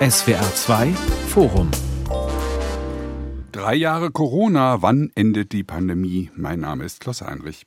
SWR 2 Forum Drei Jahre Corona, wann endet die Pandemie? Mein Name ist Klaus Heinrich.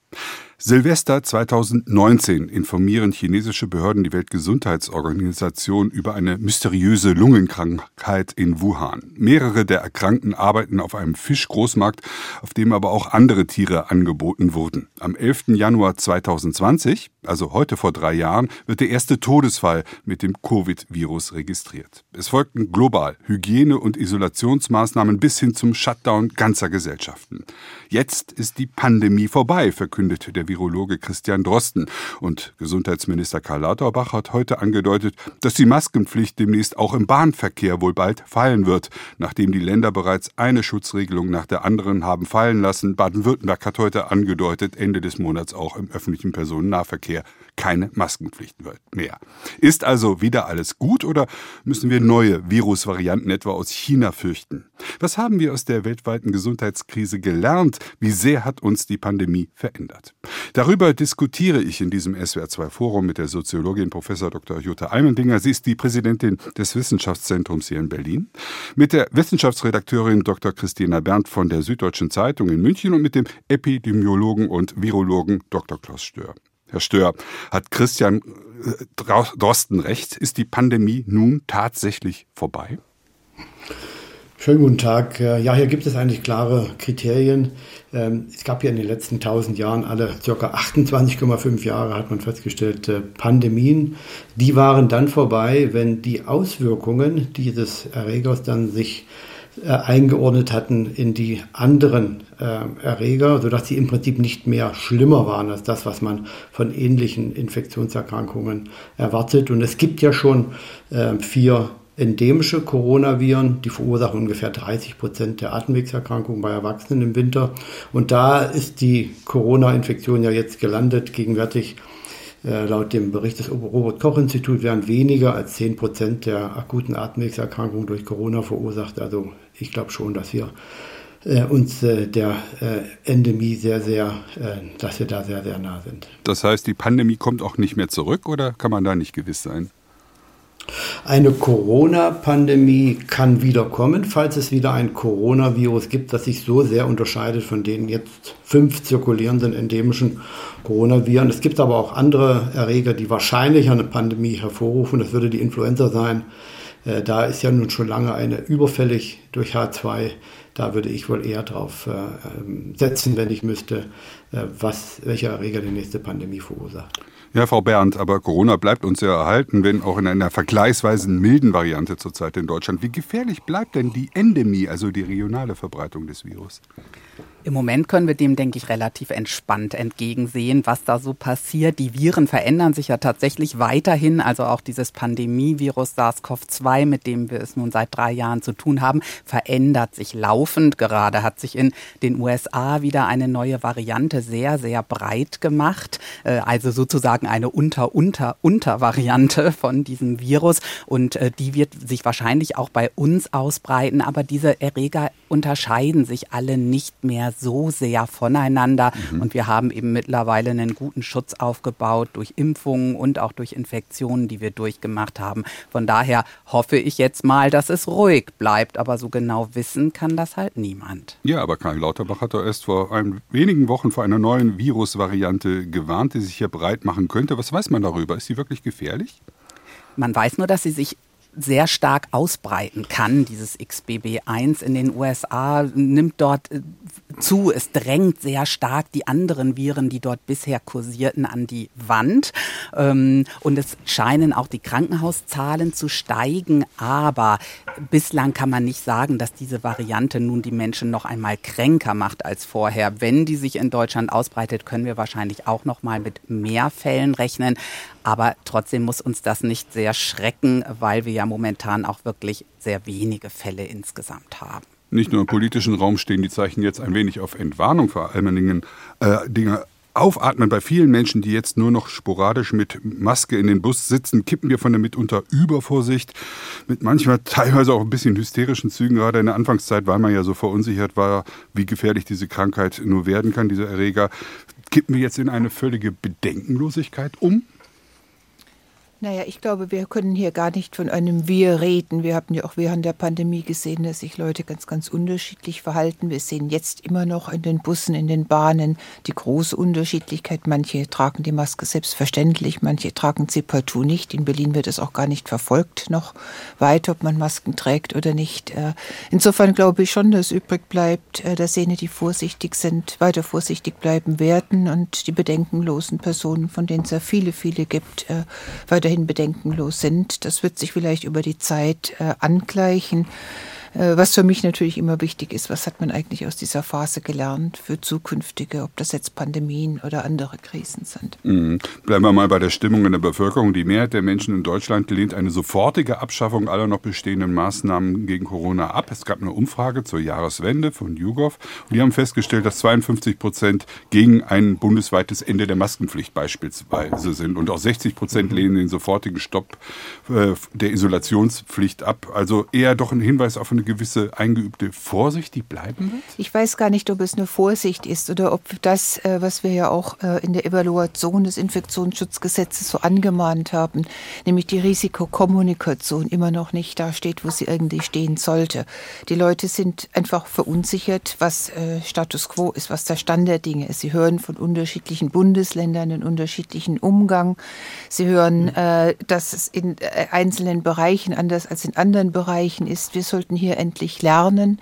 Silvester 2019 informieren chinesische Behörden die Weltgesundheitsorganisation über eine mysteriöse Lungenkrankheit in Wuhan. Mehrere der Erkrankten arbeiten auf einem Fischgroßmarkt, auf dem aber auch andere Tiere angeboten wurden. Am 11. Januar 2020, also heute vor drei Jahren, wird der erste Todesfall mit dem Covid-Virus registriert. Es folgten global Hygiene- und Isolationsmaßnahmen bis hin zum Shutdown ganzer Gesellschaften. Jetzt ist die Pandemie vorbei, verkündet der Virologe Christian Drosten. Und Gesundheitsminister Karl Lauterbach hat heute angedeutet, dass die Maskenpflicht demnächst auch im Bahnverkehr wohl bald fallen wird, nachdem die Länder bereits eine Schutzregelung nach der anderen haben fallen lassen. Baden-Württemberg hat heute angedeutet, Ende des Monats auch im öffentlichen Personennahverkehr keine Maskenpflicht mehr. Ist also wieder alles gut oder müssen wir neue Virusvarianten etwa aus China fürchten? Was haben wir aus der weltweiten Gesundheitskrise gelernt? Wie sehr hat uns die Pandemie verändert? Darüber diskutiere ich in diesem SWR2 Forum mit der Soziologin Prof. Dr. Jutta Eimendinger. Sie ist die Präsidentin des Wissenschaftszentrums hier in Berlin. Mit der Wissenschaftsredakteurin Dr. Christina Berndt von der Süddeutschen Zeitung in München und mit dem Epidemiologen und Virologen Dr. Klaus Stör. Herr Stör, hat Christian äh, Drosten recht? Ist die Pandemie nun tatsächlich vorbei? Schönen guten Tag. Äh, ja, hier gibt es eigentlich klare Kriterien. Ähm, es gab ja in den letzten 1000 Jahren alle circa 28,5 Jahre, hat man festgestellt, äh, Pandemien. Die waren dann vorbei, wenn die Auswirkungen dieses Erregers dann sich eingeordnet hatten in die anderen äh, Erreger, sodass sie im Prinzip nicht mehr schlimmer waren als das, was man von ähnlichen Infektionserkrankungen erwartet. Und es gibt ja schon äh, vier endemische Coronaviren, die verursachen ungefähr 30 Prozent der Atemwegserkrankungen bei Erwachsenen im Winter. Und da ist die Corona-Infektion ja jetzt gelandet, gegenwärtig äh, laut dem Bericht des Robert-Koch-Instituts werden weniger als 10 Prozent der akuten Atemwegserkrankungen durch Corona verursacht. Also ich glaube schon, dass wir äh, uns äh, der äh, Endemie sehr, sehr, äh, dass wir da sehr, sehr nah sind. Das heißt, die Pandemie kommt auch nicht mehr zurück oder kann man da nicht gewiss sein? Eine Corona-Pandemie kann wiederkommen, falls es wieder ein Coronavirus gibt, das sich so sehr unterscheidet von den jetzt fünf zirkulierenden endemischen Coronaviren. Es gibt aber auch andere Erreger, die wahrscheinlich eine Pandemie hervorrufen. Das würde die Influenza sein. Äh, da ist ja nun schon lange eine überfällig durch H2. Da würde ich wohl eher drauf äh, ähm, setzen, wenn ich müsste, äh, was, welcher Erreger die nächste Pandemie verursacht. Ja, Frau Berndt, aber Corona bleibt uns ja erhalten, wenn auch in einer vergleichsweise milden Variante zurzeit in Deutschland. Wie gefährlich bleibt denn die Endemie, also die regionale Verbreitung des Virus? Im Moment können wir dem, denke ich, relativ entspannt entgegensehen, was da so passiert. Die Viren verändern sich ja tatsächlich weiterhin. Also auch dieses Pandemievirus SARS-CoV-2, mit dem wir es nun seit drei Jahren zu tun haben, verändert sich laufend. Gerade hat sich in den USA wieder eine neue Variante sehr, sehr breit gemacht. Äh, also sozusagen eine Unter-Unter-Unter-Variante von diesem Virus. Und äh, die wird sich wahrscheinlich auch bei uns ausbreiten. Aber diese Erreger unterscheiden sich alle nicht mehr so sehr voneinander. Mhm. Und wir haben eben mittlerweile einen guten Schutz aufgebaut durch Impfungen und auch durch Infektionen, die wir durchgemacht haben. Von daher hoffe ich jetzt mal, dass es ruhig bleibt. Aber so genau wissen kann das halt niemand. Ja, aber Karl Lauterbach hat doch erst vor ein, wenigen Wochen vor einer neuen Virusvariante gewarnt, die sich hier breit machen könnte. Was weiß man darüber? Ist sie wirklich gefährlich? Man weiß nur, dass sie sich sehr stark ausbreiten kann. Dieses XBB1 in den USA nimmt dort äh, zu. Es drängt sehr stark die anderen Viren, die dort bisher kursierten, an die Wand. Ähm, und es scheinen auch die Krankenhauszahlen zu steigen. Aber bislang kann man nicht sagen, dass diese Variante nun die Menschen noch einmal kränker macht als vorher. Wenn die sich in Deutschland ausbreitet, können wir wahrscheinlich auch noch mal mit mehr Fällen rechnen. Aber trotzdem muss uns das nicht sehr schrecken, weil wir ja momentan auch wirklich sehr wenige Fälle insgesamt haben. Nicht nur im politischen Raum stehen die Zeichen jetzt ein wenig auf Entwarnung vor allen Dingen äh, Dinge aufatmen bei vielen Menschen, die jetzt nur noch sporadisch mit Maske in den Bus sitzen, kippen wir von der mitunter Übervorsicht mit manchmal teilweise auch ein bisschen hysterischen Zügen, gerade in der Anfangszeit, weil man ja so verunsichert war, wie gefährlich diese Krankheit nur werden kann, dieser Erreger. Kippen wir jetzt in eine völlige Bedenkenlosigkeit um? Naja, ich glaube, wir können hier gar nicht von einem Wir reden. Wir haben ja auch während der Pandemie gesehen, dass sich Leute ganz, ganz unterschiedlich verhalten. Wir sehen jetzt immer noch in den Bussen, in den Bahnen die große Unterschiedlichkeit. Manche tragen die Maske selbstverständlich, manche tragen sie partout nicht. In Berlin wird es auch gar nicht verfolgt noch weiter, ob man Masken trägt oder nicht. Äh, insofern glaube ich schon, dass übrig bleibt, äh, dass jene, die vorsichtig sind, weiter vorsichtig bleiben werden und die bedenkenlosen Personen, von denen es ja viele, viele gibt, äh, weiter weiterhin bedenkenlos sind. Das wird sich vielleicht über die Zeit äh, angleichen. Äh, was für mich natürlich immer wichtig ist, was hat man eigentlich aus dieser Phase gelernt für zukünftige, ob das jetzt Pandemien oder andere Krisen sind. Mhm. Bleiben wir mal bei der Stimmung in der Bevölkerung. Die Mehrheit der Menschen in Deutschland lehnt eine sofortige Abschaffung aller noch bestehenden Maßnahmen gegen Corona ab. Es gab eine Umfrage zur Jahreswende von YouGov und die haben festgestellt, dass 52 Prozent gegen ein bundesweites Ende der Maskenpflicht beispielsweise sind und auch 60 Prozent lehnen den sofortigen Stopp äh, der Isolationspflicht ab. Also eher doch ein Hinweis auf eine eine gewisse eingeübte Vorsicht, die bleiben wird? Ich weiß gar nicht, ob es eine Vorsicht ist oder ob das, äh, was wir ja auch äh, in der Evaluation des Infektionsschutzgesetzes so angemahnt haben, nämlich die Risikokommunikation immer noch nicht da steht, wo sie irgendwie stehen sollte. Die Leute sind einfach verunsichert, was äh, Status quo ist, was der Stand der Dinge ist. Sie hören von unterschiedlichen Bundesländern einen unterschiedlichen Umgang. Sie hören, dass es in einzelnen Bereichen anders als in anderen Bereichen ist. Wir sollten hier hier endlich lernen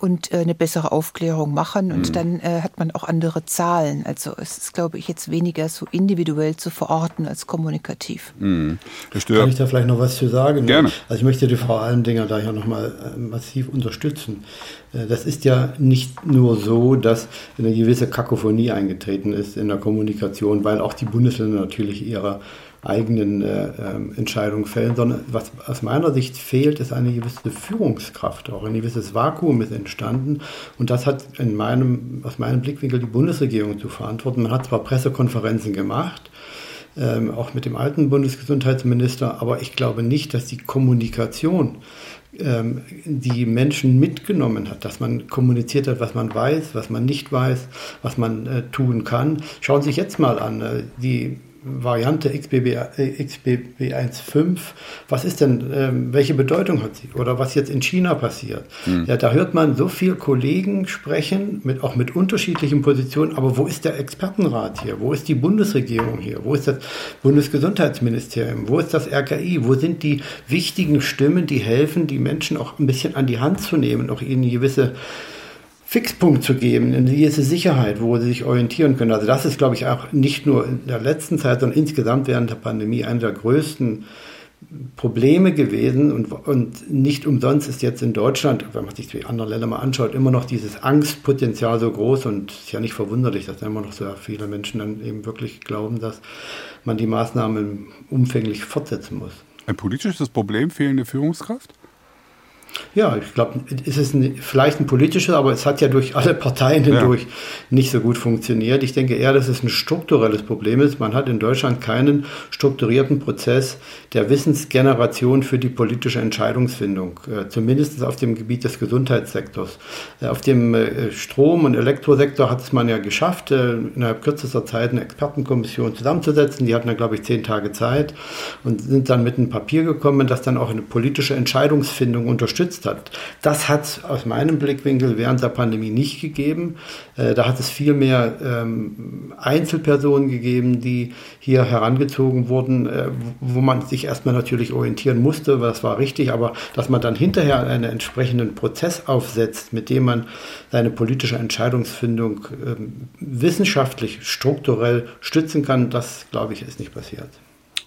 und äh, eine bessere Aufklärung machen. Und mhm. dann äh, hat man auch andere Zahlen. Also es ist, glaube ich, jetzt weniger so individuell zu verorten als kommunikativ. Mhm. Kann ich da vielleicht noch was zu sagen? Gerne. Also ich möchte die Frau Almdinger da ja nochmal äh, massiv unterstützen. Äh, das ist ja nicht nur so, dass eine gewisse Kakophonie eingetreten ist in der Kommunikation, weil auch die Bundesländer natürlich ihrer eigenen äh, ähm, Entscheidungen fällen, sondern was aus meiner Sicht fehlt, ist eine gewisse Führungskraft. Auch ein gewisses Vakuum ist entstanden und das hat in meinem, aus meinem Blickwinkel die Bundesregierung zu verantworten. Man hat zwar Pressekonferenzen gemacht, ähm, auch mit dem alten Bundesgesundheitsminister, aber ich glaube nicht, dass die Kommunikation ähm, die Menschen mitgenommen hat, dass man kommuniziert hat, was man weiß, was man nicht weiß, was man äh, tun kann. Schauen Sie sich jetzt mal an, äh, die Variante XBB, XBB 1.5, was ist denn, ähm, welche Bedeutung hat sie? Oder was jetzt in China passiert? Mhm. Ja, da hört man so viele Kollegen sprechen, mit, auch mit unterschiedlichen Positionen, aber wo ist der Expertenrat hier? Wo ist die Bundesregierung hier? Wo ist das Bundesgesundheitsministerium? Wo ist das RKI? Wo sind die wichtigen Stimmen, die helfen, die Menschen auch ein bisschen an die Hand zu nehmen, auch ihnen gewisse Fixpunkt zu geben, eine gewisse Sicherheit, wo sie sich orientieren können. Also das ist, glaube ich, auch nicht nur in der letzten Zeit, sondern insgesamt während der Pandemie einer der größten Probleme gewesen und, und nicht umsonst ist jetzt in Deutschland, wenn man sich die anderen Länder mal anschaut, immer noch dieses Angstpotenzial so groß und es ist ja nicht verwunderlich, dass immer noch sehr viele Menschen dann eben wirklich glauben, dass man die Maßnahmen umfänglich fortsetzen muss. Ein politisches Problem, fehlende Führungskraft? Ja, ich glaube, es ist ein, vielleicht ein politisches, aber es hat ja durch alle Parteien hindurch ja. nicht so gut funktioniert. Ich denke eher, dass es ein strukturelles Problem ist. Man hat in Deutschland keinen strukturierten Prozess der Wissensgeneration für die politische Entscheidungsfindung, äh, zumindest auf dem Gebiet des Gesundheitssektors. Äh, auf dem äh, Strom- und Elektrosektor hat es man ja geschafft, äh, innerhalb kürzester Zeit eine Expertenkommission zusammenzusetzen. Die hatten ja, glaube ich, zehn Tage Zeit und sind dann mit einem Papier gekommen, das dann auch eine politische Entscheidungsfindung unterstützt unterstützt hat. Das hat aus meinem Blickwinkel während der Pandemie nicht gegeben. Äh, da hat es viel mehr ähm, Einzelpersonen gegeben, die hier herangezogen wurden, äh, wo man sich erstmal natürlich orientieren musste, das war richtig, aber dass man dann hinterher einen entsprechenden Prozess aufsetzt, mit dem man seine politische Entscheidungsfindung ähm, wissenschaftlich, strukturell stützen kann, das glaube ich ist nicht passiert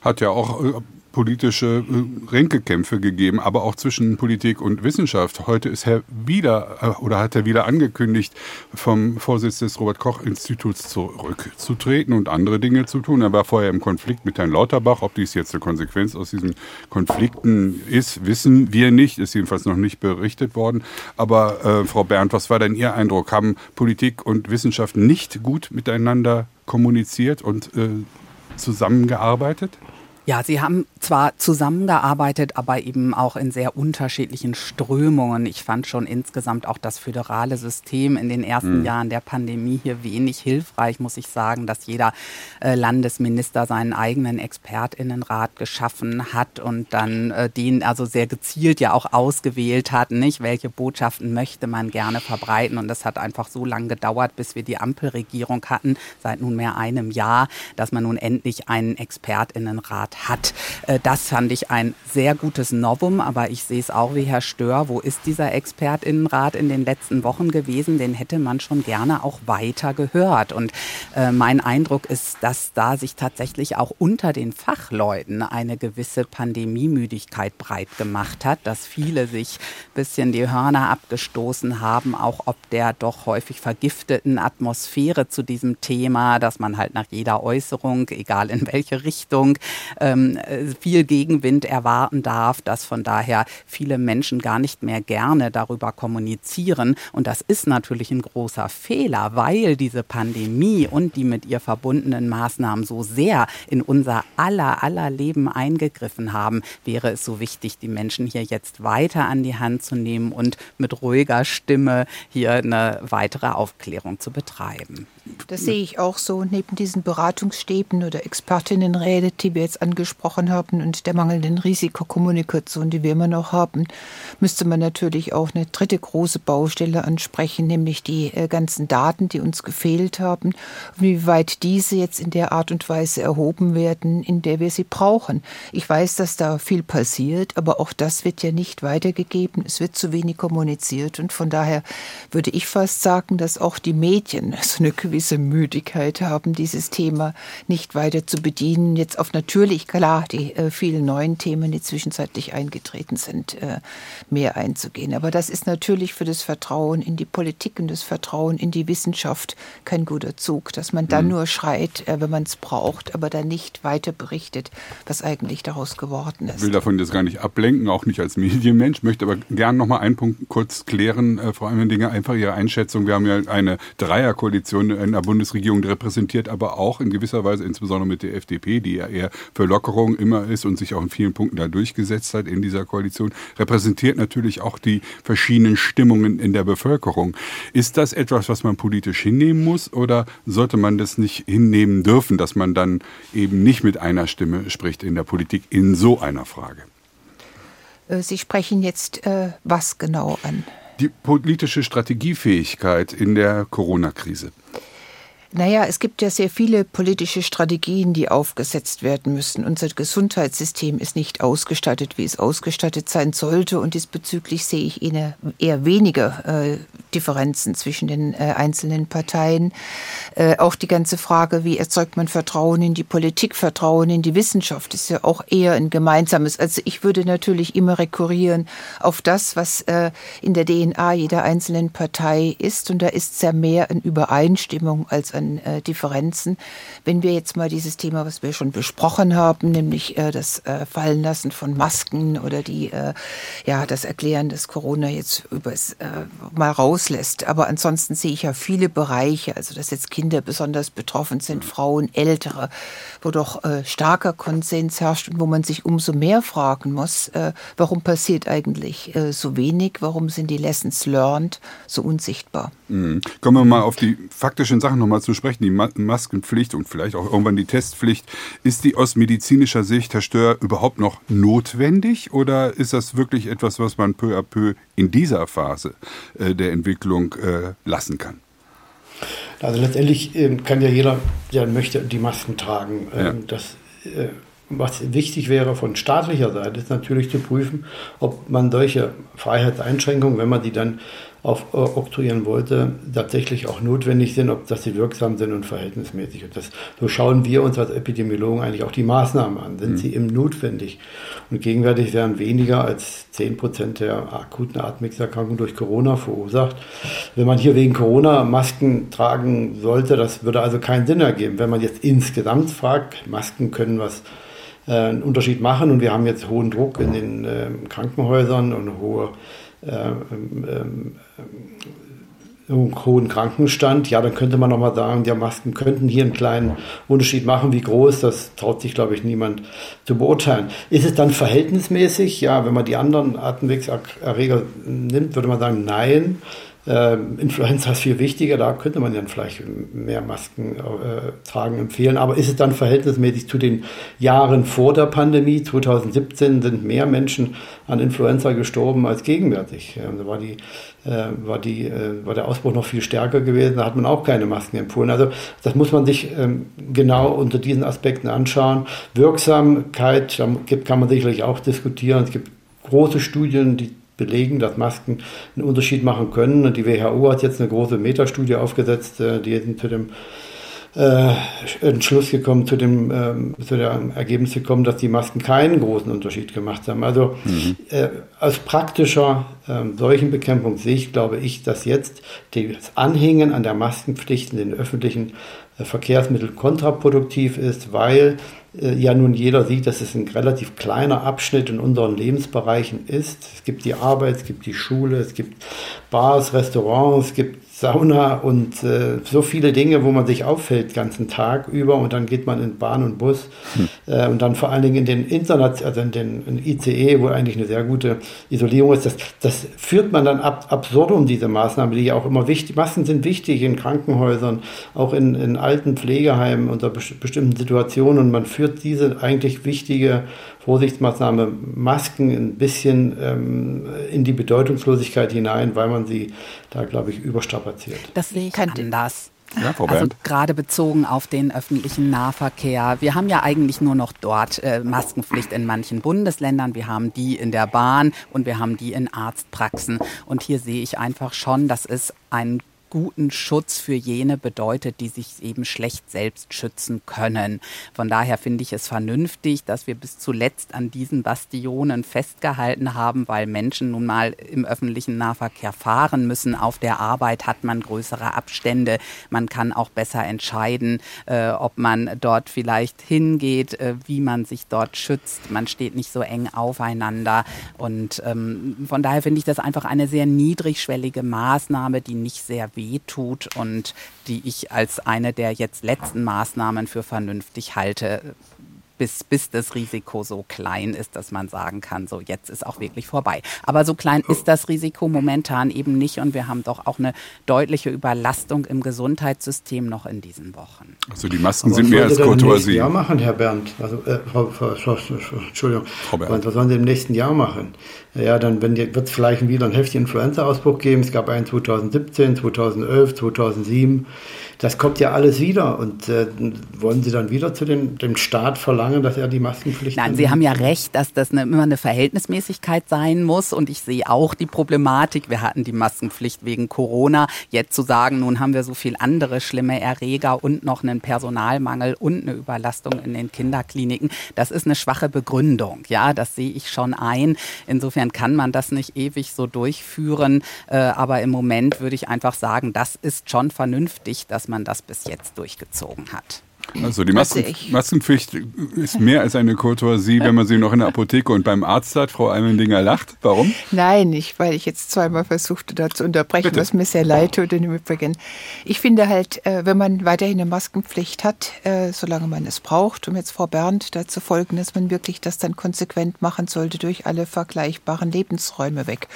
hat ja auch äh, politische äh, Ränkekämpfe gegeben, aber auch zwischen Politik und Wissenschaft. Heute ist Herr wieder äh, oder hat er wieder angekündigt, vom Vorsitz des Robert Koch Instituts zurückzutreten und andere Dinge zu tun. Er war vorher im Konflikt mit Herrn Lauterbach. Ob dies jetzt eine Konsequenz aus diesen Konflikten ist, wissen wir nicht. Ist jedenfalls noch nicht berichtet worden. Aber äh, Frau Berndt, was war denn Ihr Eindruck? Haben Politik und Wissenschaft nicht gut miteinander kommuniziert und äh, zusammengearbeitet? Ja, Sie haben zwar zusammengearbeitet, aber eben auch in sehr unterschiedlichen Strömungen. Ich fand schon insgesamt auch das föderale System in den ersten mhm. Jahren der Pandemie hier wenig hilfreich, muss ich sagen, dass jeder äh, Landesminister seinen eigenen Expertinnenrat geschaffen hat und dann äh, den also sehr gezielt ja auch ausgewählt hat, nicht? Welche Botschaften möchte man gerne verbreiten? Und das hat einfach so lange gedauert, bis wir die Ampelregierung hatten, seit nunmehr einem Jahr, dass man nun endlich einen Expertinnenrat hat. Äh, das fand ich ein sehr gutes Novum, aber ich sehe es auch wie Herr Stör. Wo ist dieser Expertinnenrat in den letzten Wochen gewesen? Den hätte man schon gerne auch weiter gehört. Und äh, mein Eindruck ist, dass da sich tatsächlich auch unter den Fachleuten eine gewisse Pandemiemüdigkeit breit gemacht hat, dass viele sich ein bisschen die Hörner abgestoßen haben, auch ob der doch häufig vergifteten Atmosphäre zu diesem Thema, dass man halt nach jeder Äußerung, egal in welche Richtung, äh, ähm, viel Gegenwind erwarten darf, dass von daher viele Menschen gar nicht mehr gerne darüber kommunizieren. Und das ist natürlich ein großer Fehler, weil diese Pandemie und die mit ihr verbundenen Maßnahmen so sehr in unser aller, aller Leben eingegriffen haben, wäre es so wichtig, die Menschen hier jetzt weiter an die Hand zu nehmen und mit ruhiger Stimme hier eine weitere Aufklärung zu betreiben. Das sehe ich auch so. Neben diesen Beratungsstäben oder Expertinnenräte, die wir jetzt angesprochen haben und der mangelnden Risikokommunikation, die wir immer noch haben, müsste man natürlich auch eine dritte große Baustelle ansprechen, nämlich die äh, ganzen Daten, die uns gefehlt haben, wie weit diese jetzt in der Art und Weise erhoben werden, in der wir sie brauchen. Ich weiß, dass da viel passiert, aber auch das wird ja nicht weitergegeben. Es wird zu wenig kommuniziert und von daher würde ich fast sagen, dass auch die Medien so eine gewisse Müdigkeit haben, dieses Thema nicht weiter zu bedienen. Jetzt auf natürlich, klar, die äh, vielen neuen Themen, die zwischenzeitlich eingetreten sind, äh, mehr einzugehen. Aber das ist natürlich für das Vertrauen in die Politik und das Vertrauen in die Wissenschaft kein guter Zug, dass man dann mhm. nur schreit, äh, wenn man es braucht, aber dann nicht weiter berichtet, was eigentlich daraus geworden ist. Ich will davon jetzt gar nicht ablenken, auch nicht als Medienmensch, möchte aber gern noch mal einen Punkt kurz klären, äh, Frau Eimendinger, einfach Ihre Einschätzung. Wir haben ja eine Dreierkoalition in der Bundesregierung repräsentiert, aber auch in gewisser Weise, insbesondere mit der FDP, die ja eher für Lockerung immer ist und sich auch in vielen Punkten da durchgesetzt hat in dieser Koalition, repräsentiert natürlich auch die verschiedenen Stimmungen in der Bevölkerung. Ist das etwas, was man politisch hinnehmen muss oder sollte man das nicht hinnehmen dürfen, dass man dann eben nicht mit einer Stimme spricht in der Politik in so einer Frage? Äh, Sie sprechen jetzt äh, was genau an? Die politische Strategiefähigkeit in der Corona-Krise. Naja, es gibt ja sehr viele politische Strategien, die aufgesetzt werden müssen. Unser Gesundheitssystem ist nicht ausgestattet, wie es ausgestattet sein sollte. Und diesbezüglich sehe ich eher, weniger äh, Differenzen zwischen den äh, einzelnen Parteien. Äh, auch die ganze Frage, wie erzeugt man Vertrauen in die Politik, Vertrauen in die Wissenschaft, ist ja auch eher ein gemeinsames. Also ich würde natürlich immer rekurrieren auf das, was äh, in der DNA jeder einzelnen Partei ist. Und da ist sehr mehr in Übereinstimmung als an äh, Differenzen. Wenn wir jetzt mal dieses Thema, was wir schon besprochen haben, nämlich äh, das äh, Fallenlassen von Masken oder die, äh, ja, das Erklären, dass Corona jetzt übers, äh, mal rauslässt. Aber ansonsten sehe ich ja viele Bereiche, also dass jetzt Kinder besonders betroffen sind, Frauen, Ältere, wo doch äh, starker Konsens herrscht und wo man sich umso mehr fragen muss, warum passiert eigentlich so wenig, warum sind die Lessons learned so unsichtbar. Mhm. Kommen wir mal auf die faktischen Sachen nochmal zu sprechen. Die Maskenpflicht und vielleicht auch irgendwann die Testpflicht. Ist die aus medizinischer Sicht, Herr Stör, überhaupt noch notwendig oder ist das wirklich etwas, was man peu à peu in dieser Phase äh, der Entwicklung äh, lassen kann? Also letztendlich ähm, kann ja jeder, der möchte, die Masken tragen. Ähm, ja. Das äh, was wichtig wäre von staatlicher Seite, ist natürlich zu prüfen, ob man solche Freiheitseinschränkungen, wenn man die dann aufoktroyieren wollte, tatsächlich auch notwendig sind, ob dass sie wirksam sind und verhältnismäßig. Und das, so schauen wir uns als Epidemiologen eigentlich auch die Maßnahmen an. Sind mhm. sie eben notwendig? Und gegenwärtig werden weniger als 10 Prozent der akuten Atemwegserkrankungen durch Corona verursacht. Wenn man hier wegen Corona Masken tragen sollte, das würde also keinen Sinn ergeben. Wenn man jetzt insgesamt fragt, Masken können was äh, einen Unterschied machen und wir haben jetzt hohen Druck in den äh, Krankenhäusern und hohe äh, hohen Krankenstand, ja, dann könnte man nochmal sagen, ja, Masken könnten hier einen kleinen Unterschied machen. Wie groß, das traut sich, glaube ich, niemand zu beurteilen. Ist es dann verhältnismäßig? Ja, wenn man die anderen Atemwegserreger nimmt, würde man sagen, nein. Ähm, Influenza ist viel wichtiger, da könnte man dann vielleicht mehr Masken äh, tragen empfehlen. Aber ist es dann verhältnismäßig zu den Jahren vor der Pandemie? 2017 sind mehr Menschen an Influenza gestorben als gegenwärtig. Ähm, da war, die, äh, war, die, äh, war der Ausbruch noch viel stärker gewesen, da hat man auch keine Masken empfohlen. Also das muss man sich ähm, genau unter diesen Aspekten anschauen. Wirksamkeit, da kann man sicherlich auch diskutieren. Es gibt große Studien, die belegen, dass Masken einen Unterschied machen können. Und die WHO hat jetzt eine große Metastudie aufgesetzt, äh, die sind zu dem äh, Entschluss gekommen, zu dem, ähm, zu dem Ergebnis gekommen, dass die Masken keinen großen Unterschied gemacht haben. Also mhm. äh, aus praktischer äh, Seuchenbekämpfung sehe ich, glaube ich, dass jetzt das Anhängen an der Maskenpflicht in den öffentlichen äh, Verkehrsmitteln kontraproduktiv ist, weil ja nun jeder sieht, dass es ein relativ kleiner Abschnitt in unseren Lebensbereichen ist. Es gibt die Arbeit, es gibt die Schule, es gibt Bars, Restaurants, es gibt Sauna und äh, so viele Dinge, wo man sich auffällt, ganzen Tag über und dann geht man in Bahn und Bus hm. äh, und dann vor allen Dingen in den Internet, also in den in ICE, wo eigentlich eine sehr gute Isolierung ist. Das, das führt man dann ab absurdum, diese Maßnahme, die ja auch immer wichtig, Masken sind wichtig in Krankenhäusern, auch in, in alten Pflegeheimen unter bestimmten Situationen und man führt diese eigentlich wichtige Vorsichtsmaßnahme Masken ein bisschen ähm, in die Bedeutungslosigkeit hinein, weil man sie da, glaube ich, überstrapaziert. Das sehe ich anders. Ja, Frau also gerade bezogen auf den öffentlichen Nahverkehr. Wir haben ja eigentlich nur noch dort äh, Maskenpflicht in manchen Bundesländern. Wir haben die in der Bahn und wir haben die in Arztpraxen. Und hier sehe ich einfach schon, dass es ein guten Schutz für jene bedeutet, die sich eben schlecht selbst schützen können. Von daher finde ich es vernünftig, dass wir bis zuletzt an diesen Bastionen festgehalten haben, weil Menschen nun mal im öffentlichen Nahverkehr fahren müssen. Auf der Arbeit hat man größere Abstände. Man kann auch besser entscheiden, äh, ob man dort vielleicht hingeht, äh, wie man sich dort schützt. Man steht nicht so eng aufeinander. Und ähm, von daher finde ich das einfach eine sehr niedrigschwellige Maßnahme, die nicht sehr wehtut und die ich als eine der jetzt letzten Maßnahmen für vernünftig halte, bis, bis das Risiko so klein ist, dass man sagen kann, so jetzt ist auch wirklich vorbei. Aber so klein ist das Risiko momentan eben nicht und wir haben doch auch eine deutliche Überlastung im Gesundheitssystem noch in diesen Wochen. Also die Masken sind mehr als Courtoisie. Was sollen machen, Herr Bernd? Also, äh, Frau, Frau, Frau, Entschuldigung. Frau Bernd. Was sollen Sie im nächsten Jahr machen? Ja, dann wird es vielleicht wieder einen heftigen Influenza-Ausbruch geben. Es gab einen 2017, 2011, 2007 das kommt ja alles wieder. Und äh, wollen Sie dann wieder zu dem, dem Staat verlangen, dass er die Maskenpflicht Nein, Sie haben ja recht, dass das eine, immer eine Verhältnismäßigkeit sein muss. Und ich sehe auch die Problematik. Wir hatten die Maskenpflicht wegen Corona. Jetzt zu sagen, nun haben wir so viel andere schlimme Erreger und noch einen Personalmangel und eine Überlastung in den Kinderkliniken, das ist eine schwache Begründung. Ja, das sehe ich schon ein. Insofern kann man das nicht ewig so durchführen. Äh, aber im Moment würde ich einfach sagen, das ist schon vernünftig, dass man das bis jetzt durchgezogen hat. Also die Masken, Maskenpflicht ist mehr als eine Courtoisie, wenn man sie noch in der Apotheke und beim Arzt hat. Frau Eimendinger lacht. Warum? Nein, nicht, weil ich jetzt zweimal versuchte, da zu unterbrechen, Bitte. was mir sehr leid tut im Übrigen. Ich finde halt, äh, wenn man weiterhin eine Maskenpflicht hat, äh, solange man es braucht, um jetzt Frau Bernd dazu folgen, dass man wirklich das dann konsequent machen sollte durch alle vergleichbaren Lebensräume weg.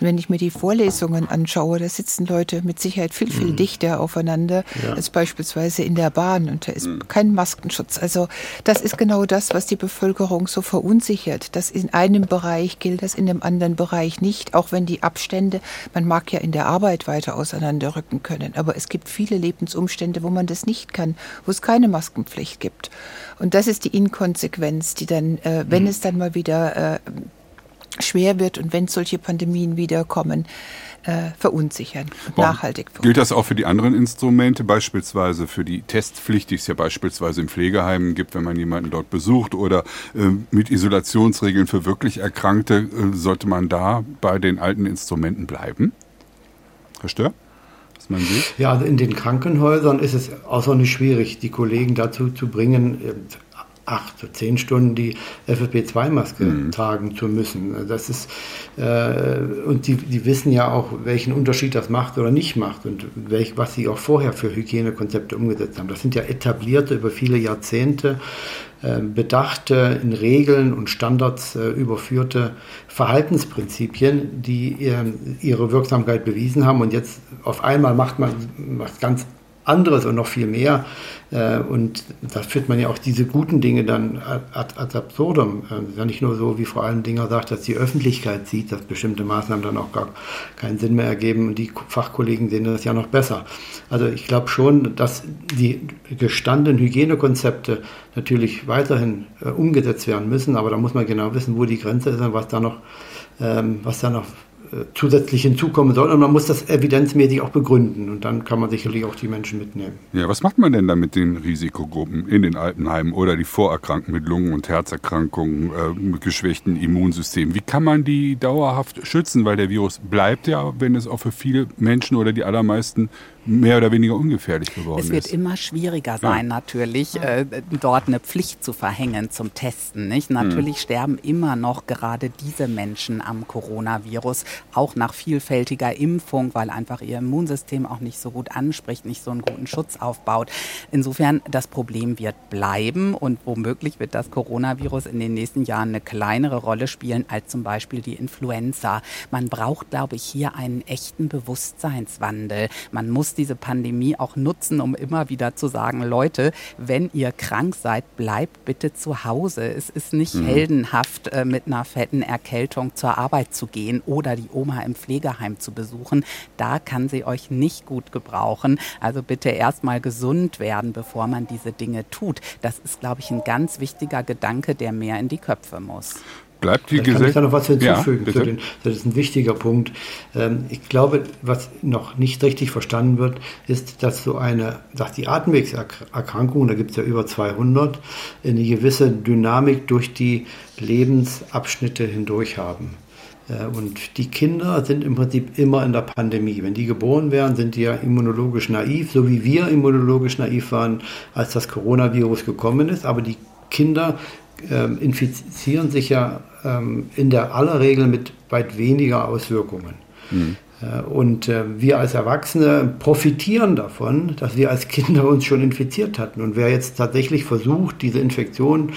Und wenn ich mir die Vorlesungen anschaue, da sitzen Leute mit Sicherheit viel, viel mhm. dichter aufeinander ja. als beispielsweise in der Bahn. Und da ist mhm kein Maskenschutz. Also das ist genau das, was die Bevölkerung so verunsichert, dass in einem Bereich gilt das in dem anderen Bereich nicht, auch wenn die Abstände, man mag ja in der Arbeit weiter auseinanderrücken können, aber es gibt viele Lebensumstände, wo man das nicht kann, wo es keine Maskenpflicht gibt. Und das ist die Inkonsequenz, die dann, äh, wenn mhm. es dann mal wieder äh, schwer wird und wenn solche Pandemien wiederkommen, äh, verunsichern, Boah. nachhaltig verunsichern. Gilt das auch für die anderen Instrumente, beispielsweise für die Testpflicht, die es ja beispielsweise im Pflegeheimen gibt, wenn man jemanden dort besucht oder äh, mit Isolationsregeln für wirklich Erkrankte, äh, sollte man da bei den alten Instrumenten bleiben? Herr Stör? Ja, also in den Krankenhäusern ist es außerordentlich schwierig, die Kollegen dazu zu bringen, acht, zehn Stunden die FFP2-Maske mhm. tragen zu müssen. Das ist, äh, und die, die wissen ja auch, welchen Unterschied das macht oder nicht macht und welch, was sie auch vorher für Hygienekonzepte umgesetzt haben. Das sind ja etablierte, über viele Jahrzehnte äh, bedachte, in Regeln und Standards äh, überführte Verhaltensprinzipien, die ihre Wirksamkeit bewiesen haben. Und jetzt auf einmal macht man was ganz anderes und noch viel mehr. Äh, und da führt man ja auch diese guten Dinge dann ad, ad absurdum. Es ist ja nicht nur so, wie Frau Allendinger sagt, dass die Öffentlichkeit sieht, dass bestimmte Maßnahmen dann auch gar keinen Sinn mehr ergeben und die Fachkollegen sehen das ja noch besser. Also ich glaube schon, dass die gestandenen Hygienekonzepte natürlich weiterhin äh, umgesetzt werden müssen, aber da muss man genau wissen, wo die Grenze ist und was da noch, ähm, was da noch zusätzlich hinzukommen soll. Und man muss das evidenzmäßig auch begründen. Und dann kann man sicherlich auch die Menschen mitnehmen. Ja, was macht man denn da mit den Risikogruppen in den Altenheimen oder die Vorerkrankten mit Lungen- und Herzerkrankungen, äh, mit geschwächten Immunsystemen? Wie kann man die dauerhaft schützen? Weil der Virus bleibt ja, wenn es auch für viele Menschen oder die allermeisten mehr oder weniger ungefährlich geworden ist. Es wird ist. immer schwieriger sein, ja. natürlich, äh, dort eine Pflicht zu verhängen zum Testen. Nicht? Natürlich mhm. sterben immer noch gerade diese Menschen am Coronavirus, auch nach vielfältiger Impfung, weil einfach ihr Immunsystem auch nicht so gut anspricht, nicht so einen guten Schutz aufbaut. Insofern, das Problem wird bleiben und womöglich wird das Coronavirus in den nächsten Jahren eine kleinere Rolle spielen als zum Beispiel die Influenza. Man braucht, glaube ich, hier einen echten Bewusstseinswandel. Man muss diese Pandemie auch nutzen, um immer wieder zu sagen, Leute, wenn ihr krank seid, bleibt bitte zu Hause. Es ist nicht mhm. heldenhaft, äh, mit einer fetten Erkältung zur Arbeit zu gehen oder die Oma im Pflegeheim zu besuchen. Da kann sie euch nicht gut gebrauchen. Also bitte erstmal gesund werden, bevor man diese Dinge tut. Das ist, glaube ich, ein ganz wichtiger Gedanke, der mehr in die Köpfe muss. Bleibt die Gesellschaft. Kann ich da noch was hinzufügen? Ja, den, das ist ein wichtiger Punkt. Ähm, ich glaube, was noch nicht richtig verstanden wird, ist, dass so eine, dass die Atemwegserkrankungen, da gibt es ja über 200, eine gewisse Dynamik durch die Lebensabschnitte hindurch haben. Äh, und die Kinder sind im Prinzip immer in der Pandemie. Wenn die geboren werden, sind die ja immunologisch naiv, so wie wir immunologisch naiv waren, als das Coronavirus gekommen ist. Aber die Kinder ähm, infizieren sich ja ähm, in der aller Regel mit weit weniger Auswirkungen. Mhm. Äh, und äh, wir als Erwachsene profitieren davon, dass wir als Kinder uns schon infiziert hatten. Und wer jetzt tatsächlich versucht, diese Infektion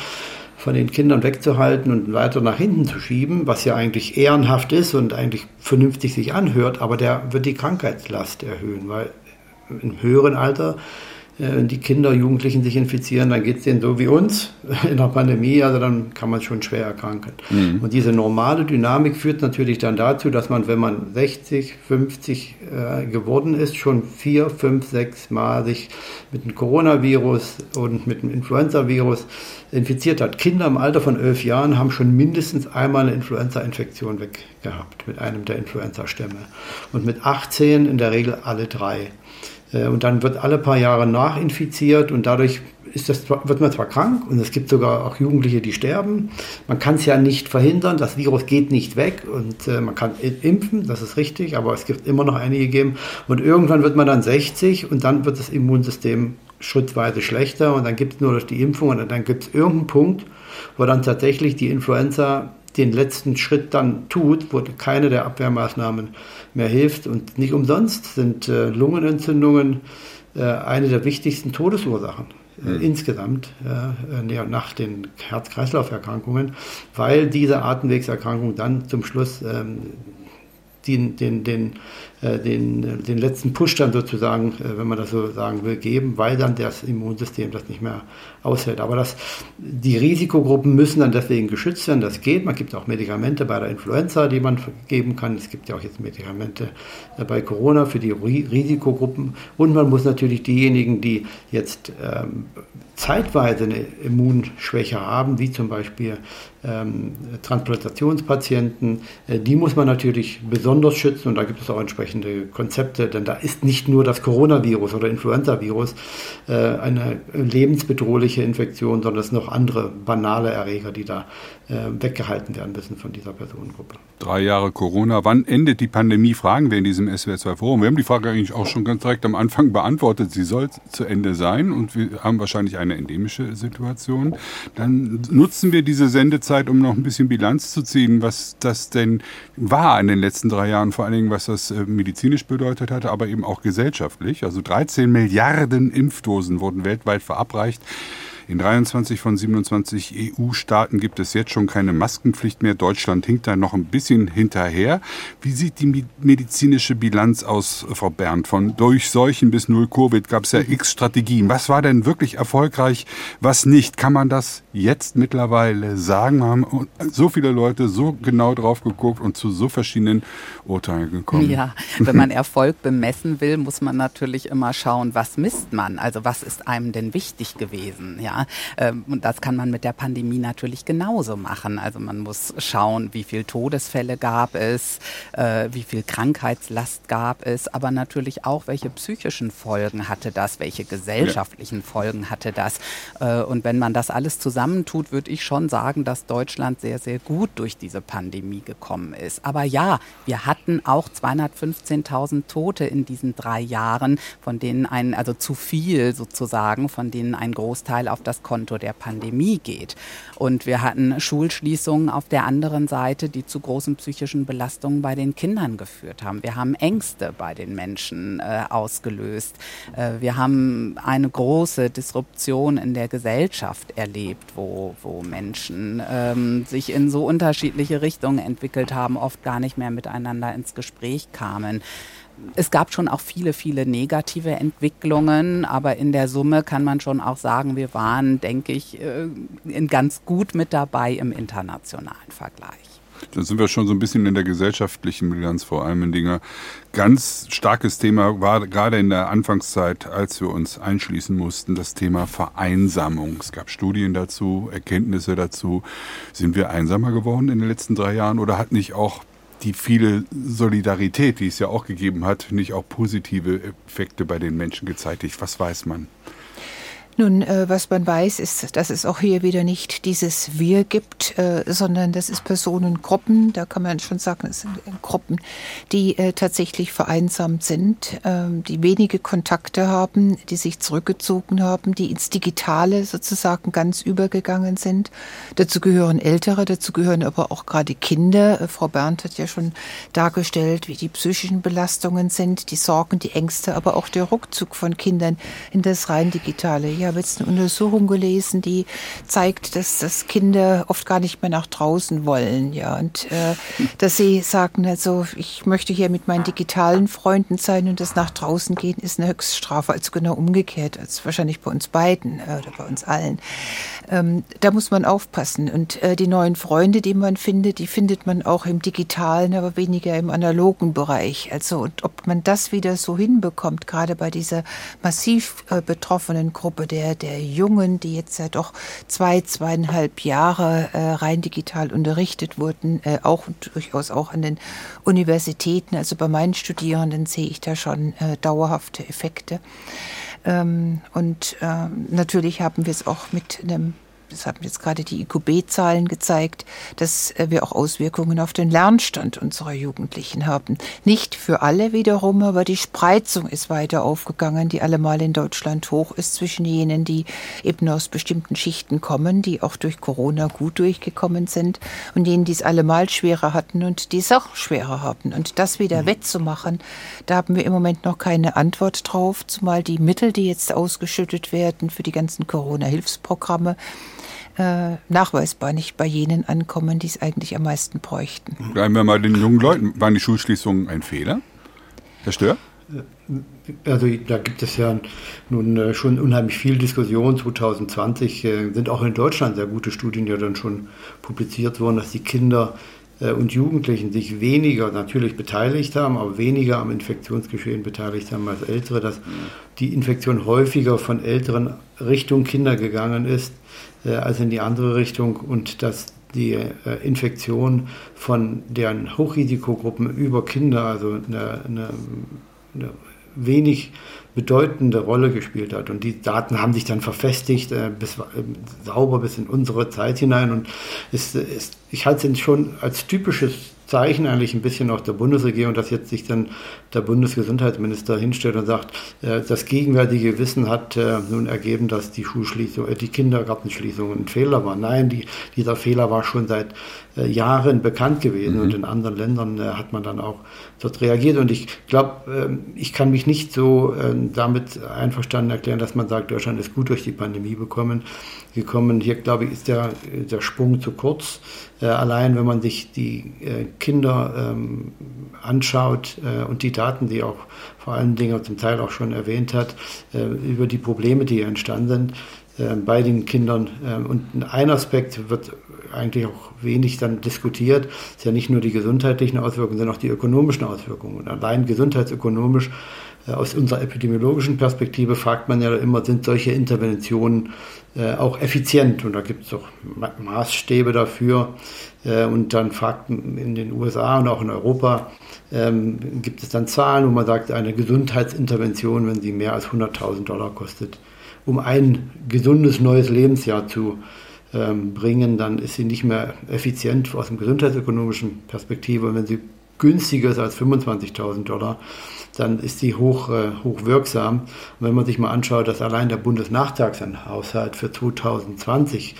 von den Kindern wegzuhalten und weiter nach hinten zu schieben, was ja eigentlich ehrenhaft ist und eigentlich vernünftig sich anhört, aber der wird die Krankheitslast erhöhen, weil im höheren Alter wenn die Kinder, Jugendlichen sich infizieren, dann geht es denen so wie uns in der Pandemie, also dann kann man schon schwer erkranken. Mhm. Und diese normale Dynamik führt natürlich dann dazu, dass man, wenn man 60, 50 äh, geworden ist, schon vier, fünf, sechs Mal sich mit dem Coronavirus und mit dem Influenza-Virus infiziert hat. Kinder im Alter von elf Jahren haben schon mindestens einmal eine Influenza-Infektion weggehabt mit einem der Influenza-Stämme. Und mit 18 in der Regel alle drei. Äh, und dann wird alle paar Jahre nachinfiziert und dadurch ist das, wird man zwar krank und es gibt sogar auch Jugendliche, die sterben. Man kann es ja nicht verhindern, das Virus geht nicht weg und äh, man kann impfen, das ist richtig, aber es gibt immer noch einige geben. Und irgendwann wird man dann 60 und dann wird das Immunsystem schrittweise schlechter und dann gibt es nur durch die Impfung und dann gibt es irgendeinen Punkt, wo dann tatsächlich die Influenza den letzten Schritt dann tut, wo keine der Abwehrmaßnahmen mehr hilft. Und nicht umsonst sind äh, Lungenentzündungen äh, eine der wichtigsten Todesursachen. Mhm. insgesamt äh, nach den Herz-Kreislauf-Erkrankungen, weil diese Atemwegserkrankung dann zum Schluss ähm, den, den, den, äh, den, den letzten Push dann sozusagen, äh, wenn man das so sagen will, geben, weil dann das Immunsystem das nicht mehr aushält. Aber das, die Risikogruppen müssen dann deswegen geschützt werden. Das geht. Man gibt auch Medikamente bei der Influenza, die man geben kann. Es gibt ja auch jetzt Medikamente äh, bei Corona für die Risikogruppen. Und man muss natürlich diejenigen, die jetzt ähm, zeitweise eine Immunschwäche haben, wie zum Beispiel ähm, Transplantationspatienten, äh, die muss man natürlich besonders schützen und da gibt es auch entsprechende entsprechende Konzepte, denn da ist nicht nur das Coronavirus oder Influenza-Virus äh, eine lebensbedrohliche Infektion, sondern es sind noch andere banale Erreger, die da äh, weggehalten werden müssen von dieser Personengruppe. Drei Jahre Corona. Wann endet die Pandemie? Fragen wir in diesem SWR2-Forum. Wir haben die Frage eigentlich auch schon ganz direkt am Anfang beantwortet. Sie soll zu Ende sein und wir haben wahrscheinlich eine endemische Situation. Dann nutzen wir diese Sendezeit, um noch ein bisschen Bilanz zu ziehen, was das denn war in den letzten drei Jahren, vor allen Dingen, was das äh, medizinisch bedeutet hatte, aber eben auch gesellschaftlich. Also 13 Milliarden Impfdosen wurden weltweit verabreicht. In 23 von 27 EU-Staaten gibt es jetzt schon keine Maskenpflicht mehr. Deutschland hinkt da noch ein bisschen hinterher. Wie sieht die medizinische Bilanz aus, Frau Berndt? Von Durchseuchen bis Null Covid gab es ja x Strategien. Was war denn wirklich erfolgreich, was nicht? Kann man das jetzt mittlerweile sagen? Haben so viele Leute so genau drauf geguckt und zu so verschiedenen Urteilen gekommen? Ja, wenn man Erfolg bemessen will, muss man natürlich immer schauen, was misst man? Also was ist einem denn wichtig gewesen? Ja, ähm, und das kann man mit der Pandemie natürlich genauso machen. Also man muss schauen, wie viele Todesfälle gab es, äh, wie viel Krankheitslast gab es, aber natürlich auch, welche psychischen Folgen hatte das, welche gesellschaftlichen. Folgen hatte das. Äh, und wenn man das alles zusammentut, würde ich schon sagen, dass Deutschland sehr, sehr gut durch diese Pandemie gekommen ist. Aber ja, wir hatten auch 215.000 Tote in diesen drei Jahren, von denen ein, also zu viel sozusagen, von denen ein Großteil auf das Konto der Pandemie geht. Und wir hatten Schulschließungen auf der anderen Seite, die zu großen psychischen Belastungen bei den Kindern geführt haben. Wir haben Ängste bei den Menschen äh, ausgelöst. Äh, wir haben eine große Disruption in der Gesellschaft erlebt, wo, wo Menschen ähm, sich in so unterschiedliche Richtungen entwickelt haben, oft gar nicht mehr miteinander ins Gespräch kamen es gab schon auch viele, viele negative Entwicklungen, aber in der Summe kann man schon auch sagen, wir waren, denke ich, äh, ganz gut mit dabei im internationalen Vergleich. Da sind wir schon so ein bisschen in der gesellschaftlichen Bilanz vor allem in Dinge. Ganz starkes Thema war gerade in der Anfangszeit, als wir uns einschließen mussten, das Thema Vereinsamung. Es gab Studien dazu, Erkenntnisse dazu. Sind wir einsamer geworden in den letzten drei Jahren oder hat nicht auch die viele Solidarität, die es ja auch gegeben hat, nicht auch positive Effekte bei den Menschen gezeitigt? Was weiß man? Nun, äh, was man weiß, ist, dass es auch hier wieder nicht dieses Wir gibt, äh, sondern das ist Personengruppen, da kann man schon sagen, es sind Gruppen, die äh, tatsächlich vereinsamt sind, ähm, die wenige Kontakte haben, die sich zurückgezogen haben, die ins Digitale sozusagen ganz übergegangen sind. Dazu gehören Ältere, dazu gehören aber auch gerade Kinder. Äh, Frau Berndt hat ja schon dargestellt, wie die psychischen Belastungen sind, die Sorgen, die Ängste, aber auch der Rückzug von Kindern in das rein Digitale. Ich habe jetzt eine Untersuchung gelesen, die zeigt, dass, dass Kinder oft gar nicht mehr nach draußen wollen, ja, und äh, dass sie sagen, also ich möchte hier mit meinen digitalen Freunden sein und das nach draußen gehen ist eine Höchststrafe, also genau umgekehrt, als wahrscheinlich bei uns beiden äh, oder bei uns allen. Ähm, da muss man aufpassen und äh, die neuen Freunde, die man findet, die findet man auch im digitalen, aber weniger im analogen Bereich. Also und ob man das wieder so hinbekommt, gerade bei dieser massiv äh, betroffenen Gruppe der, der Jungen, die jetzt ja doch zwei, zweieinhalb Jahre äh, rein digital unterrichtet wurden, äh, auch durchaus auch an den Universitäten. Also bei meinen Studierenden sehe ich da schon äh, dauerhafte Effekte. Ähm, und ähm, natürlich haben wir es auch mit einem das haben jetzt gerade die IQB-Zahlen gezeigt, dass äh, wir auch Auswirkungen auf den Lernstand unserer Jugendlichen haben. Nicht für alle wiederum, aber die Spreizung ist weiter aufgegangen, die allemal in Deutschland hoch ist zwischen jenen, die eben aus bestimmten Schichten kommen, die auch durch Corona gut durchgekommen sind und jenen, die es allemal schwerer hatten und die es auch schwerer haben. Und das wieder mhm. wettzumachen, da haben wir im Moment noch keine Antwort drauf, zumal die Mittel, die jetzt ausgeschüttet werden für die ganzen Corona-Hilfsprogramme, äh, nachweisbar nicht bei jenen ankommen, die es eigentlich am meisten bräuchten. Bleiben wir mal den jungen Leuten. Waren die Schulschließungen ein Fehler? Herr Stör? Äh, also da gibt es ja nun äh, schon unheimlich viel Diskussion. 2020 sind auch in Deutschland sehr gute Studien ja dann schon publiziert worden, dass die Kinder und Jugendlichen sich weniger natürlich beteiligt haben, aber weniger am Infektionsgeschehen beteiligt haben als Ältere, dass die Infektion häufiger von Älteren Richtung Kinder gegangen ist äh, als in die andere Richtung und dass die äh, Infektion von deren Hochrisikogruppen über Kinder, also eine, eine, eine wenig bedeutende Rolle gespielt hat. Und die Daten haben sich dann verfestigt, äh, bis, äh, sauber bis in unsere Zeit hinein. Und es, es, ich halte es schon als typisches Zeichen eigentlich ein bisschen auch der Bundesregierung, dass jetzt sich dann der Bundesgesundheitsminister hinstellt und sagt, äh, das gegenwärtige Wissen hat äh, nun ergeben, dass die Schulschließung, äh, die Kindergartenschließung ein Fehler war. Nein, die, dieser Fehler war schon seit Jahren bekannt gewesen mhm. und in anderen Ländern hat man dann auch dort reagiert. Und ich glaube, ähm, ich kann mich nicht so ähm, damit einverstanden erklären, dass man sagt, Deutschland ist gut durch die Pandemie bekommen, gekommen. Hier, glaube ich, ist der, der Sprung zu kurz. Allein, wenn man sich die Kinder ähm, anschaut und die Daten, die auch vor allen Dingen zum Teil auch schon erwähnt hat, äh, über die Probleme, die entstanden sind äh, bei den Kindern. Äh, und ein Aspekt wird eigentlich auch wenig dann diskutiert, ist ja nicht nur die gesundheitlichen Auswirkungen, sondern auch die ökonomischen Auswirkungen. Und allein gesundheitsökonomisch aus unserer epidemiologischen Perspektive fragt man ja immer, sind solche Interventionen auch effizient? Und da gibt es auch Maßstäbe dafür. Und dann fragt man in den USA und auch in Europa, ähm, gibt es dann Zahlen, wo man sagt, eine Gesundheitsintervention, wenn sie mehr als 100.000 Dollar kostet, um ein gesundes neues Lebensjahr zu ähm, bringen, dann ist sie nicht mehr effizient aus dem gesundheitsökonomischen Perspektive. Und wenn sie günstiger ist als 25.000 Dollar, dann ist sie hoch, äh, hoch wirksam. Und wenn man sich mal anschaut, dass allein der Bundesnachtragshaushalt für 2020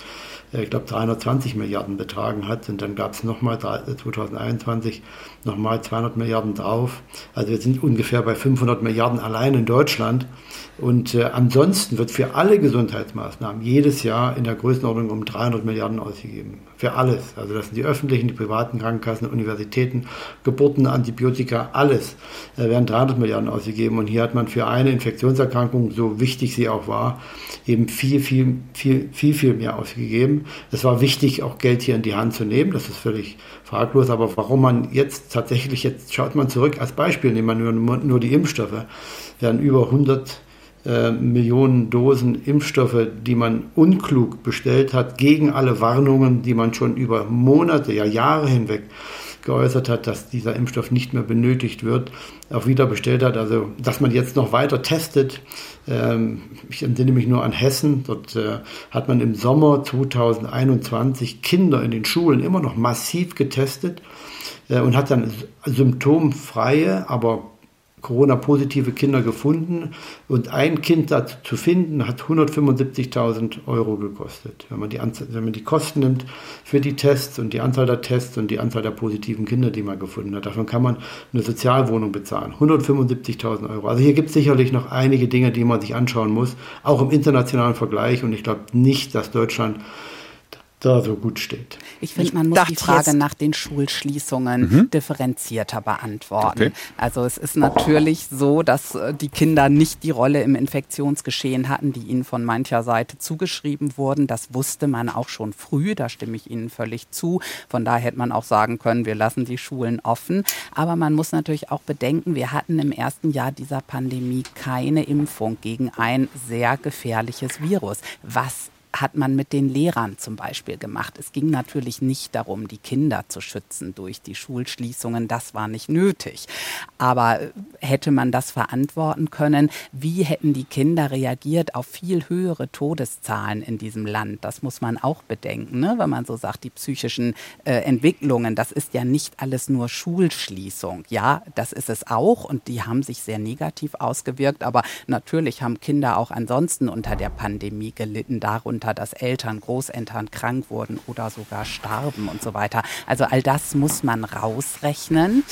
äh, ich glaube, 320 Milliarden betragen hat. Und dann gab es nochmal 2021 nochmal 200 Milliarden drauf. Also wir sind ungefähr bei 500 Milliarden allein in Deutschland. Und äh, ansonsten wird für alle Gesundheitsmaßnahmen jedes Jahr in der Größenordnung um 300 Milliarden ausgegeben. Für alles. Also das sind die öffentlichen, die privaten Krankenkassen, Universitäten, Geburten, Antibiotika, alles äh, werden 300 Milliarden ausgegeben. Und hier hat man für eine Infektionserkrankung, so wichtig sie auch war, eben viel, viel, viel, viel, viel mehr ausgegeben. Es war wichtig, auch Geld hier in die Hand zu nehmen. Das ist völlig fraglos. Aber warum man jetzt tatsächlich, jetzt schaut man zurück als Beispiel, nehmen wir nur, nur die Impfstoffe, werden über 100 äh, Millionen Dosen Impfstoffe, die man unklug bestellt hat, gegen alle Warnungen, die man schon über Monate, ja Jahre hinweg geäußert hat, dass dieser Impfstoff nicht mehr benötigt wird, auch wieder bestellt hat. Also, dass man jetzt noch weiter testet. Ähm, ich entsinne mich nur an Hessen. Dort äh, hat man im Sommer 2021 Kinder in den Schulen immer noch massiv getestet äh, und hat dann symptomfreie, aber Corona-positive Kinder gefunden und ein Kind dazu zu finden, hat 175.000 Euro gekostet. Wenn man, die Anzahl, wenn man die Kosten nimmt für die Tests und die Anzahl der Tests und die Anzahl der positiven Kinder, die man gefunden hat, davon kann man eine Sozialwohnung bezahlen. 175.000 Euro. Also hier gibt es sicherlich noch einige Dinge, die man sich anschauen muss, auch im internationalen Vergleich. Und ich glaube nicht, dass Deutschland da so gut steht. Ich finde, man muss die Frage nach den Schulschließungen mhm. differenzierter beantworten. Okay. Also es ist natürlich so, dass äh, die Kinder nicht die Rolle im Infektionsgeschehen hatten, die ihnen von mancher Seite zugeschrieben wurden. Das wusste man auch schon früh, da stimme ich Ihnen völlig zu. Von daher hätte man auch sagen können, wir lassen die Schulen offen. Aber man muss natürlich auch bedenken, wir hatten im ersten Jahr dieser Pandemie keine Impfung gegen ein sehr gefährliches Virus. Was hat man mit den Lehrern zum Beispiel gemacht. Es ging natürlich nicht darum, die Kinder zu schützen durch die Schulschließungen. Das war nicht nötig. Aber äh, hätte man das verantworten können, wie hätten die Kinder reagiert auf viel höhere Todeszahlen in diesem Land? Das muss man auch bedenken, ne? wenn man so sagt, die psychischen äh, Entwicklungen. Das ist ja nicht alles nur Schulschließung. Ja, das ist es auch und die haben sich sehr negativ ausgewirkt. Aber natürlich haben Kinder auch ansonsten unter der Pandemie gelitten darunter darunter, dass Eltern, Großeltern krank wurden oder sogar starben und so weiter. Also all das muss man rausrechnen.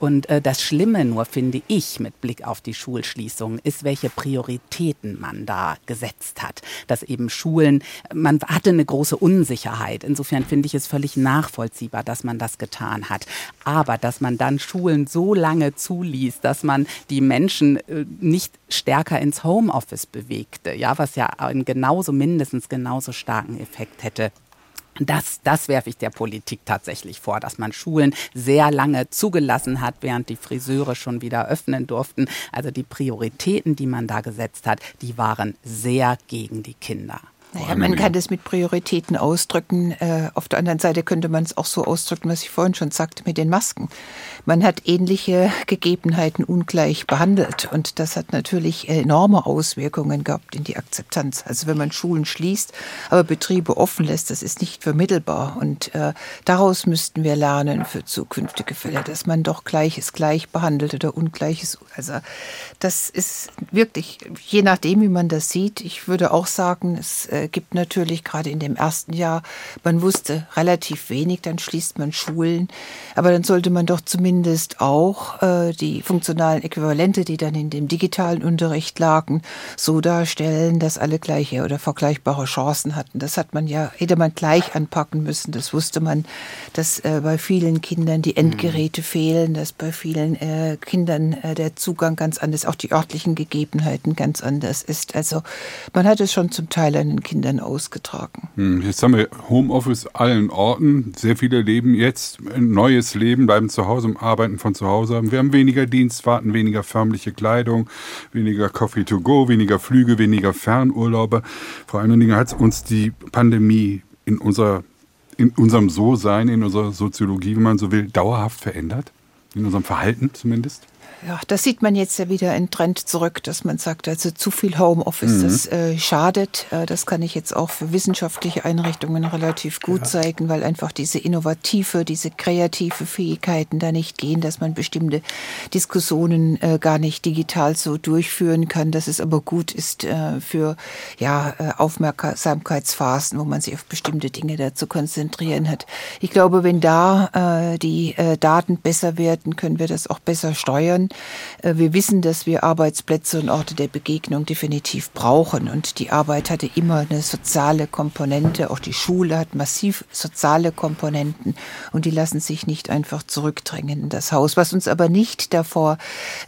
Und äh, das Schlimme nur, finde ich, mit Blick auf die Schulschließung, ist, welche Prioritäten man da gesetzt hat. Dass eben Schulen, man hatte eine große Unsicherheit. Insofern finde ich es völlig nachvollziehbar, dass man das getan hat. Aber dass man dann Schulen so lange zuließ, dass man die Menschen äh, nicht stärker ins Homeoffice bewegte, ja, was ja einen genauso, mindestens genauso starken Effekt hätte das, das werfe ich der Politik tatsächlich vor, dass man Schulen sehr lange zugelassen hat, während die Friseure schon wieder öffnen durften. Also die Prioritäten, die man da gesetzt hat, die waren sehr gegen die Kinder. Naja, man kann das mit Prioritäten ausdrücken. Äh, auf der anderen Seite könnte man es auch so ausdrücken, was ich vorhin schon sagte, mit den Masken. Man hat ähnliche Gegebenheiten ungleich behandelt und das hat natürlich enorme Auswirkungen gehabt in die Akzeptanz. Also wenn man Schulen schließt, aber Betriebe offen lässt, das ist nicht vermittelbar und äh, daraus müssten wir lernen für zukünftige Fälle, dass man doch Gleiches gleich behandelt oder Ungleiches. Also das ist wirklich, je nachdem, wie man das sieht, ich würde auch sagen, es äh, gibt natürlich gerade in dem ersten Jahr, man wusste relativ wenig, dann schließt man Schulen, aber dann sollte man doch zumindest auch äh, die funktionalen Äquivalente, die dann in dem digitalen Unterricht lagen, so darstellen, dass alle gleiche oder vergleichbare Chancen hatten. Das hat man ja, hätte man gleich anpacken müssen. Das wusste man, dass äh, bei vielen Kindern die Endgeräte mhm. fehlen, dass bei vielen äh, Kindern äh, der Zugang ganz anders auch die örtlichen Gegebenheiten ganz anders ist. Also man hat es schon zum Teil an den Kindern ausgetragen. Hm, jetzt haben wir Homeoffice allen Orten. Sehr viele leben jetzt ein neues Leben, bleiben zu Hause und arbeiten von zu Hause. Wir haben weniger Dienstfahrten, weniger förmliche Kleidung, weniger Coffee to go, weniger Flüge, weniger Fernurlaube. Vor allen Dingen hat uns die Pandemie in unserer in unserem So-Sein, in unserer Soziologie, wenn man so will, dauerhaft verändert? In unserem Verhalten zumindest? Ja, das sieht man jetzt ja wieder in Trend zurück, dass man sagt, also zu viel Homeoffice, mhm. das äh, schadet. Äh, das kann ich jetzt auch für wissenschaftliche Einrichtungen relativ gut ja. zeigen, weil einfach diese innovative, diese kreative Fähigkeiten da nicht gehen, dass man bestimmte Diskussionen äh, gar nicht digital so durchführen kann, dass es aber gut ist äh, für ja, äh, Aufmerksamkeitsphasen, wo man sich auf bestimmte Dinge dazu konzentrieren hat. Ich glaube, wenn da äh, die Daten besser werden, können wir das auch besser steuern. Äh, wir wissen, dass wir Arbeitsplätze und Orte der Begegnung definitiv brauchen. Und die Arbeit hatte immer eine soziale Komponente. Auch die Schule hat massiv soziale Komponenten. Und die lassen sich nicht einfach zurückdrängen in das Haus. Was uns aber nicht davor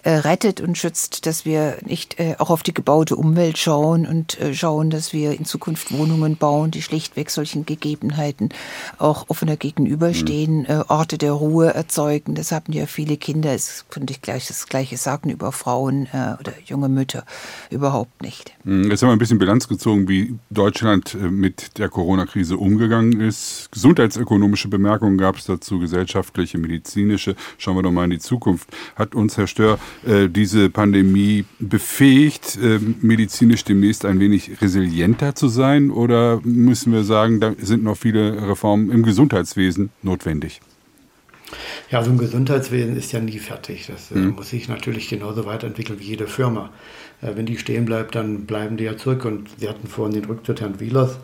äh, rettet und schützt, dass wir nicht äh, auch auf die gebaute Umwelt schauen und schauen, dass wir in Zukunft Wohnungen bauen, die schlichtweg solchen Gegebenheiten auch offener gegenüberstehen, mhm. Orte der Ruhe erzeugen. Das haben ja viele Kinder. Das könnte ich gleich das Gleiche sagen über Frauen äh, oder junge Mütter. Überhaupt nicht. Hm, jetzt haben wir ein bisschen Bilanz gezogen, wie Deutschland äh, mit der Corona-Krise umgegangen ist. Gesundheitsökonomische Bemerkungen gab es dazu, gesellschaftliche, medizinische. Schauen wir doch mal in die Zukunft. Hat uns, Herr Stör, äh, diese Pandemie befähigt, äh, medizinisch demnächst ein wenig resilienter zu sein? Oder müssen wir sagen, da sind noch viele Reformen im Gesundheitswesen notwendig? Ja, so ein Gesundheitswesen ist ja nie fertig. Das äh, mhm. muss sich natürlich genauso weiterentwickeln wie jede Firma. Äh, wenn die stehen bleibt, dann bleiben die ja zurück. Und Sie hatten vorhin den Rücktritt Herrn Wielers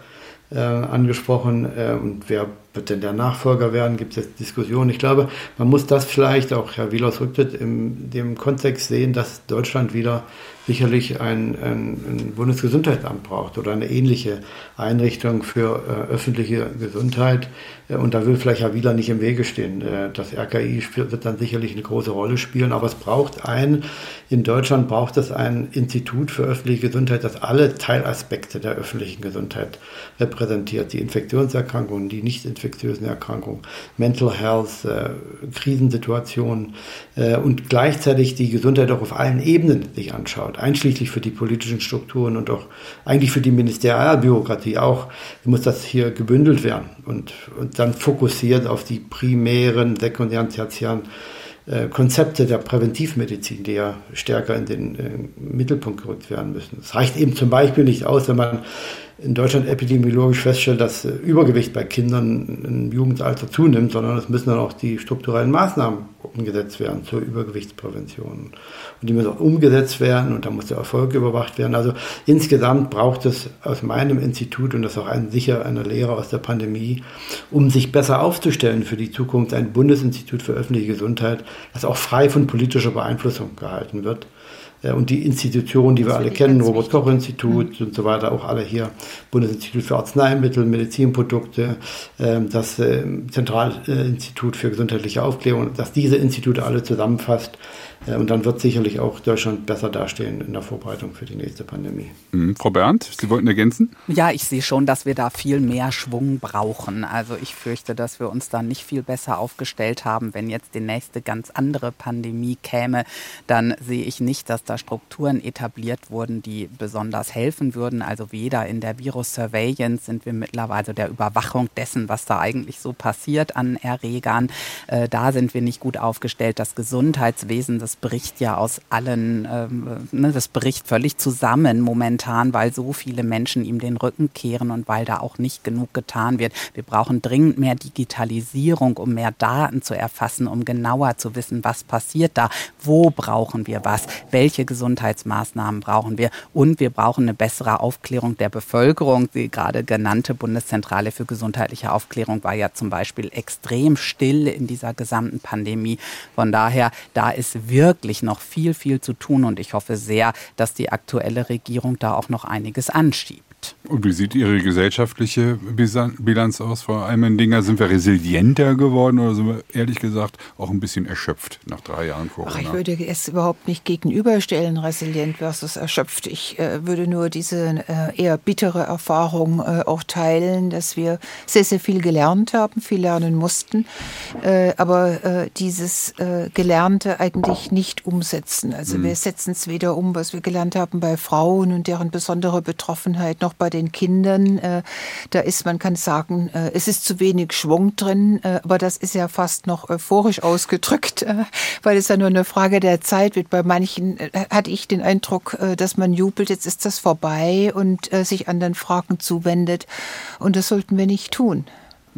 äh, angesprochen. Äh, und wer wird denn der Nachfolger werden? Gibt es jetzt Diskussionen? Ich glaube, man muss das vielleicht auch, Herr Wielers Rücktritt, in dem Kontext sehen, dass Deutschland wieder sicherlich ein, ein, ein Bundesgesundheitsamt braucht oder eine ähnliche Einrichtung für äh, öffentliche Gesundheit. Äh, und da will vielleicht Herr Wieler nicht im Wege stehen. Äh, das RKI wird dann sicherlich eine große Rolle spielen, aber es braucht ein, in Deutschland braucht es ein Institut für öffentliche Gesundheit, das alle Teilaspekte der öffentlichen Gesundheit repräsentiert. Die Infektionserkrankungen, die nicht infektiösen Erkrankungen, Mental Health, äh, Krisensituationen und gleichzeitig die Gesundheit auch auf allen Ebenen sich anschaut einschließlich für die politischen Strukturen und auch eigentlich für die Ministerialbürokratie auch, muss das hier gebündelt werden und, und dann fokussiert auf die primären, sekundären, tertiären äh, Konzepte der Präventivmedizin, die ja stärker in den äh, Mittelpunkt gerückt werden müssen. Es reicht eben zum Beispiel nicht aus, wenn man in Deutschland epidemiologisch feststellt, dass äh, Übergewicht bei Kindern im Jugendalter zunimmt, sondern es müssen dann auch die strukturellen Maßnahmen umgesetzt werden zur Übergewichtsprävention. Und die müssen auch umgesetzt werden und da muss der Erfolg überwacht werden. Also insgesamt braucht es aus meinem Institut, und das ist auch ein, sicher eine Lehre aus der Pandemie, um sich besser aufzustellen für die Zukunft, ein Bundesinstitut für öffentliche Gesundheit, das auch frei von politischer Beeinflussung gehalten wird und die Institutionen, die wir alle kennen, Robert-Koch-Institut mhm. und so weiter, auch alle hier, Bundesinstitut für Arzneimittel, Medizinprodukte, ähm, das äh, Zentralinstitut für gesundheitliche Aufklärung, dass diese Institute alle zusammenfasst, äh, und dann wird sicherlich auch Deutschland besser dastehen in der Vorbereitung für die nächste Pandemie. Mhm. Frau Berndt, Sie wollten ergänzen? Ja, ich sehe schon, dass wir da viel mehr Schwung brauchen. Also ich fürchte, dass wir uns da nicht viel besser aufgestellt haben. Wenn jetzt die nächste ganz andere Pandemie käme, dann sehe ich nicht, dass da Strukturen etabliert wurden, die besonders helfen würden. Also weder in der Virus-Surveillance sind wir mittlerweile also der Überwachung dessen, was da eigentlich so passiert an Erregern. Äh, da sind wir nicht gut aufgestellt. Das Gesundheitswesen, das bricht ja aus allen, ähm, ne, das bricht völlig zusammen momentan, weil so viele Menschen ihm den Rücken kehren und weil da auch nicht genug getan wird. Wir brauchen dringend mehr Digitalisierung, um mehr Daten zu erfassen, um genauer zu wissen, was passiert da, wo brauchen wir was, welche Gesundheitsmaßnahmen brauchen wir und wir brauchen eine bessere Aufklärung der Bevölkerung. Die gerade genannte Bundeszentrale für gesundheitliche Aufklärung war ja zum Beispiel extrem still in dieser gesamten Pandemie. Von daher, da ist wirklich noch viel, viel zu tun und ich hoffe sehr, dass die aktuelle Regierung da auch noch einiges anschiebt. Und wie sieht Ihre gesellschaftliche Bilanz aus, Frau Eimendinger? Sind wir resilienter geworden oder sind wir ehrlich gesagt auch ein bisschen erschöpft nach drei Jahren Corona? Ach, ich würde es überhaupt nicht gegenüberstellen, resilient versus erschöpft. Ich äh, würde nur diese äh, eher bittere Erfahrung äh, auch teilen, dass wir sehr, sehr viel gelernt haben, viel lernen mussten, äh, aber äh, dieses äh, Gelernte eigentlich nicht umsetzen. Also mhm. wir setzen es weder um, was wir gelernt haben bei Frauen und deren besondere Betroffenheit, noch bei den Kindern. Äh, da ist, man kann sagen, äh, es ist zu wenig Schwung drin, äh, aber das ist ja fast noch euphorisch ausgedrückt, weil es ja nur eine Frage der Zeit wird. Bei manchen hatte ich den Eindruck, dass man jubelt, jetzt ist das vorbei und sich anderen Fragen zuwendet. Und das sollten wir nicht tun.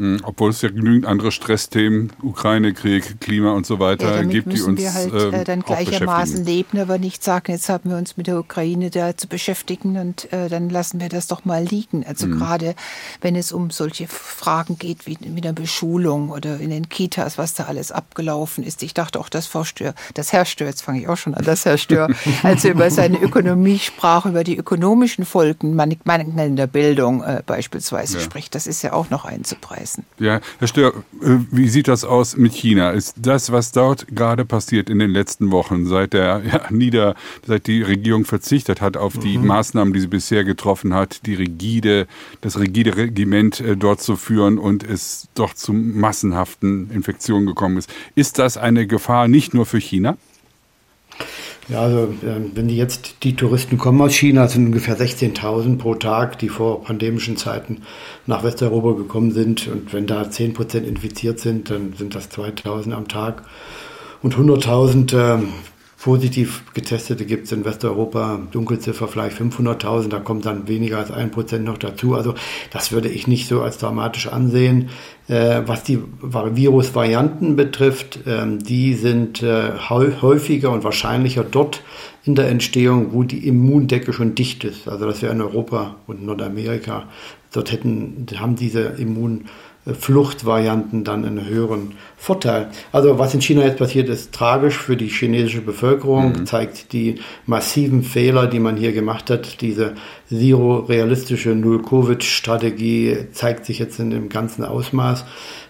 Mhm, obwohl es ja genügend andere Stressthemen, Ukraine-Krieg, Klima und so weiter ja, gibt, die uns wir halt ähm, äh, dann gleichermaßen leben, aber nicht sagen, jetzt haben wir uns mit der Ukraine da zu beschäftigen und äh, dann lassen wir das doch mal liegen. Also mhm. gerade wenn es um solche Fragen geht wie mit der Beschulung oder in den Kitas, was da alles abgelaufen ist. Ich dachte auch, das Frau Stör, das Herr Stör, jetzt fange ich auch schon an, das Herr Stör, als er über seine Ökonomie sprach, über die ökonomischen Folgen mangelnder Bildung äh, beispielsweise ja. spricht, das ist ja auch noch einzupreisen lassen. Ja, Herr Stör, äh, wie sieht das aus mit China? Ist das, was dort gerade passiert in den letzten Wochen, seit der ja, Nieder, seit die Regierung verzichtet hat auf die mhm. Maßnahmen, die sie bisher getroffen hat, die rigide, das rigide Regiment äh, dort zu führen und es doch zu massenhaften Infektionen gekommen ist. Ist das eine Gefahr nicht nur für China? Ja, also ähm, wenn die jetzt die Touristen kommen aus China, sind ungefähr 16.000 pro Tag, die vor pandemischen Zeiten nach Westeuropa gekommen sind. Und wenn da 10 Prozent infiziert sind, dann sind das 2.000 am Tag. Und 100.000 äh, positiv getestete gibt es in Westeuropa, Dunkelziffer vielleicht 500.000, da kommt dann weniger als ein Prozent noch dazu. Also das würde ich nicht so als dramatisch ansehen. Äh, was die Virusvarianten betrifft, ähm, die sind äh, häufiger und wahrscheinlicher dort in der Entstehung, wo die Immundecke schon dicht ist. Also das wäre in Europa und Nordamerika. Dort hätten, haben diese Immun Fluchtvarianten dann einen höheren Vorteil. Also was in China jetzt passiert, ist tragisch für die chinesische Bevölkerung, mhm. zeigt die massiven Fehler, die man hier gemacht hat. Diese zero-realistische Null-Covid-Strategie zeigt sich jetzt in dem ganzen Ausmaß.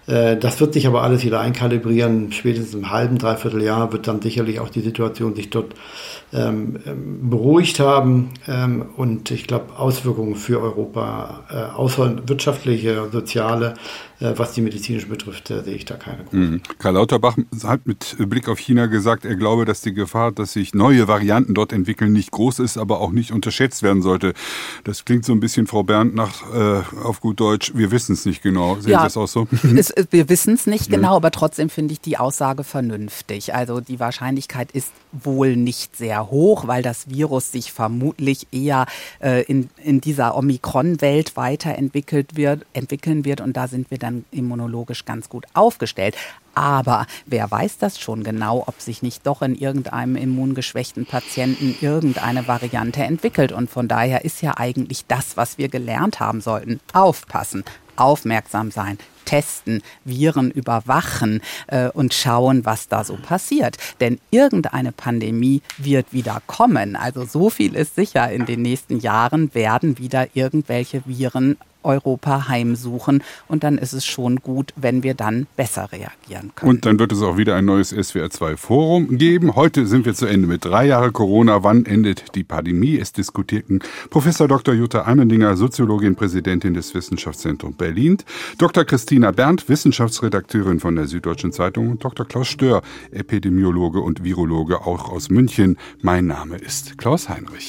Äh, das wird sich aber alles wieder einkalibrieren. Spätestens im halben, dreiviertel Jahr wird dann sicherlich auch die Situation sich dort beruhigt haben. Ähm, und ich glaube, Auswirkungen für Europa, äh, außer wirtschaftliche, soziale, äh, was die medizinische betrifft, äh, sehe ich da keine große. Mhm. Karl Lauterbach hat mit Blick auf China gesagt, er glaube, dass die Gefahr, dass sich neue Varianten dort entwickeln, nicht groß ist, aber auch nicht unterschätzt werden sollte. Das klingt so ein bisschen, Frau Bernd, nach äh, auf gut Deutsch, wir wissen es nicht genau. Sehen ja, Sie das auch so? Es, wir wissen es nicht genau, aber trotzdem finde ich die Aussage vernünftig. Also die Wahrscheinlichkeit ist wohl nicht sehr hoch, weil das Virus sich vermutlich eher äh, in, in dieser Omikron-Welt weiterentwickelt wird, entwickeln wird und da sind wir dann immunologisch ganz gut aufgestellt. Aber wer weiß das schon genau, ob sich nicht doch in irgendeinem immungeschwächten Patienten irgendeine Variante entwickelt. Und von daher ist ja eigentlich das, was wir gelernt haben sollten, aufpassen, aufmerksam sein, testen, Viren überwachen äh, und schauen, was da so passiert. Denn irgendeine Pandemie wird wieder kommen. Also so viel ist sicher, in den nächsten Jahren werden wieder irgendwelche Viren Europa heimsuchen. Und dann ist es schon gut, wenn wir dann besser reagieren können. Und dann wird es auch wieder ein neues SWR2-Forum geben. Heute sind wir zu Ende mit drei Jahre Corona. Wann endet die Pandemie? Es diskutierten Professor Dr. Jutta Almendinger, Soziologin, Präsidentin des Wissenschaftszentrums Berlin, Dr. Christina Berndt, Wissenschaftsredakteurin von der Süddeutschen Zeitung und Dr. Klaus Stör, Epidemiologe und Virologe auch aus München. Mein Name ist Klaus Heinrich.